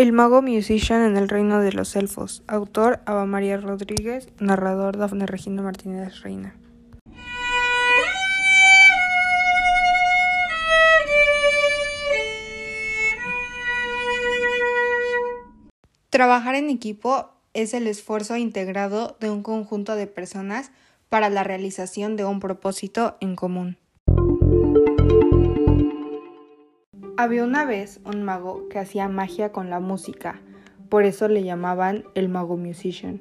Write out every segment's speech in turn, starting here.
El mago musician en el reino de los elfos. Autor Ava María Rodríguez. Narrador Dafne Regina Martínez Reina. Trabajar en equipo es el esfuerzo integrado de un conjunto de personas para la realización de un propósito en común. Había una vez un mago que hacía magia con la música, por eso le llamaban el mago musician.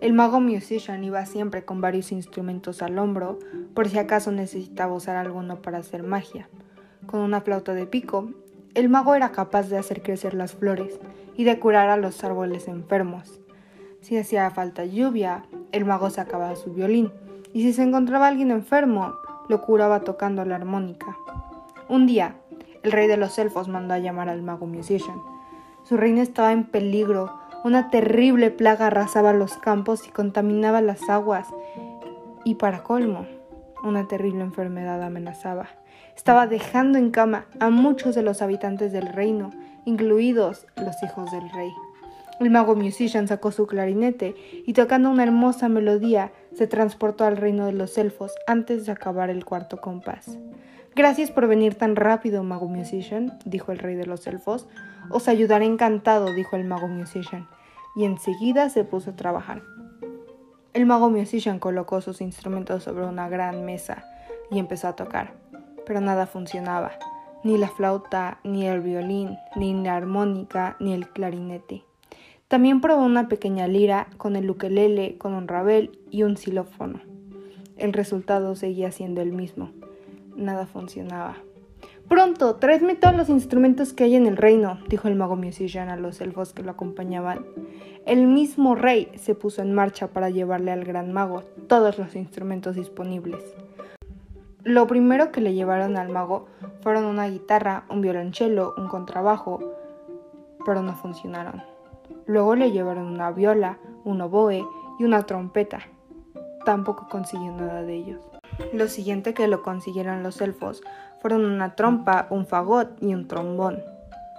El mago musician iba siempre con varios instrumentos al hombro por si acaso necesitaba usar alguno para hacer magia. Con una flauta de pico, el mago era capaz de hacer crecer las flores y de curar a los árboles enfermos. Si hacía falta lluvia, el mago sacaba su violín, y si se encontraba alguien enfermo, lo curaba tocando la armónica. Un día, el rey de los elfos mandó a llamar al mago musician. Su reino estaba en peligro, una terrible plaga arrasaba los campos y contaminaba las aguas, y para colmo, una terrible enfermedad amenazaba. Estaba dejando en cama a muchos de los habitantes del reino, incluidos los hijos del rey. El mago musician sacó su clarinete y tocando una hermosa melodía se transportó al reino de los elfos antes de acabar el cuarto compás. Gracias por venir tan rápido, mago musician, dijo el rey de los elfos. Os ayudaré encantado, dijo el mago musician, y enseguida se puso a trabajar. El mago musician colocó sus instrumentos sobre una gran mesa y empezó a tocar, pero nada funcionaba ni la flauta, ni el violín, ni la armónica, ni el clarinete. También probó una pequeña lira con el ukelele, con un rabel y un xilófono. El resultado seguía siendo el mismo. Nada funcionaba. Pronto, traedme todos los instrumentos que hay en el reino, dijo el mago musician a los elfos que lo acompañaban. El mismo rey se puso en marcha para llevarle al gran mago todos los instrumentos disponibles. Lo primero que le llevaron al mago fueron una guitarra, un violonchelo, un contrabajo, pero no funcionaron. Luego le llevaron una viola, un oboe y una trompeta. Tampoco consiguió nada de ellos. Lo siguiente que lo consiguieron los elfos fueron una trompa, un fagot y un trombón,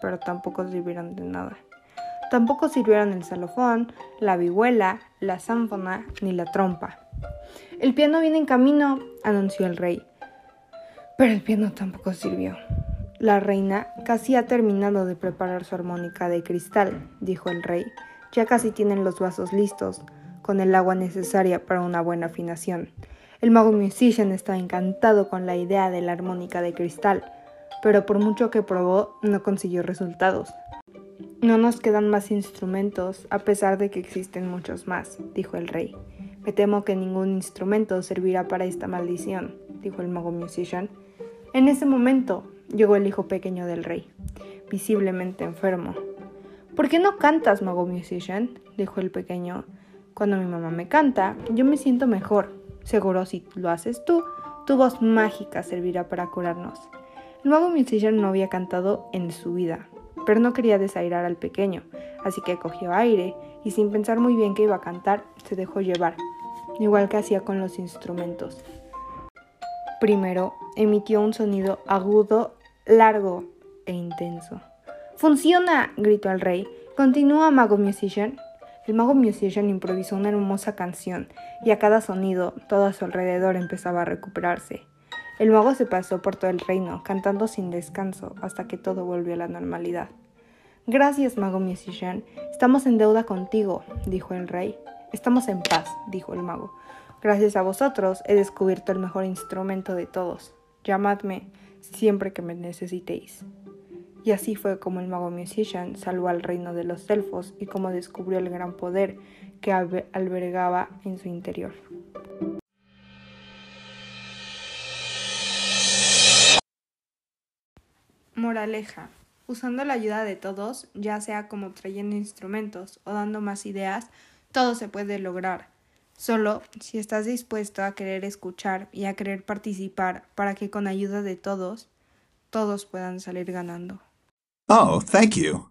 pero tampoco sirvieron de nada. Tampoco sirvieron el salofón, la vihuela, la zánfona ni la trompa. El piano viene en camino, anunció el rey. Pero el piano tampoco sirvió. La reina casi ha terminado de preparar su armónica de cristal, dijo el rey. Ya casi tienen los vasos listos, con el agua necesaria para una buena afinación. El mago musician está encantado con la idea de la armónica de cristal, pero por mucho que probó, no consiguió resultados. No nos quedan más instrumentos, a pesar de que existen muchos más, dijo el rey. Me temo que ningún instrumento servirá para esta maldición, dijo el mago musician. En ese momento llegó el hijo pequeño del rey, visiblemente enfermo. ¿Por qué no cantas, mago musician? dijo el pequeño. Cuando mi mamá me canta, yo me siento mejor. Seguro si lo haces tú, tu voz mágica servirá para curarnos. El mago musician no había cantado en su vida, pero no quería desairar al pequeño, así que cogió aire y sin pensar muy bien que iba a cantar, se dejó llevar, igual que hacía con los instrumentos. Primero emitió un sonido agudo, largo e intenso. ¡Funciona! gritó el rey. Continúa, mago musician. El mago musician improvisó una hermosa canción y a cada sonido todo a su alrededor empezaba a recuperarse. El mago se pasó por todo el reino, cantando sin descanso hasta que todo volvió a la normalidad. Gracias, mago musician. Estamos en deuda contigo, dijo el rey. Estamos en paz, dijo el mago. Gracias a vosotros he descubierto el mejor instrumento de todos. Llamadme siempre que me necesitéis. Y así fue como el mago musician salvó al reino de los elfos y como descubrió el gran poder que albergaba en su interior. Moraleja. Usando la ayuda de todos, ya sea como trayendo instrumentos o dando más ideas, todo se puede lograr. Solo si estás dispuesto a querer escuchar y a querer participar para que con ayuda de todos, todos puedan salir ganando. Oh, thank you.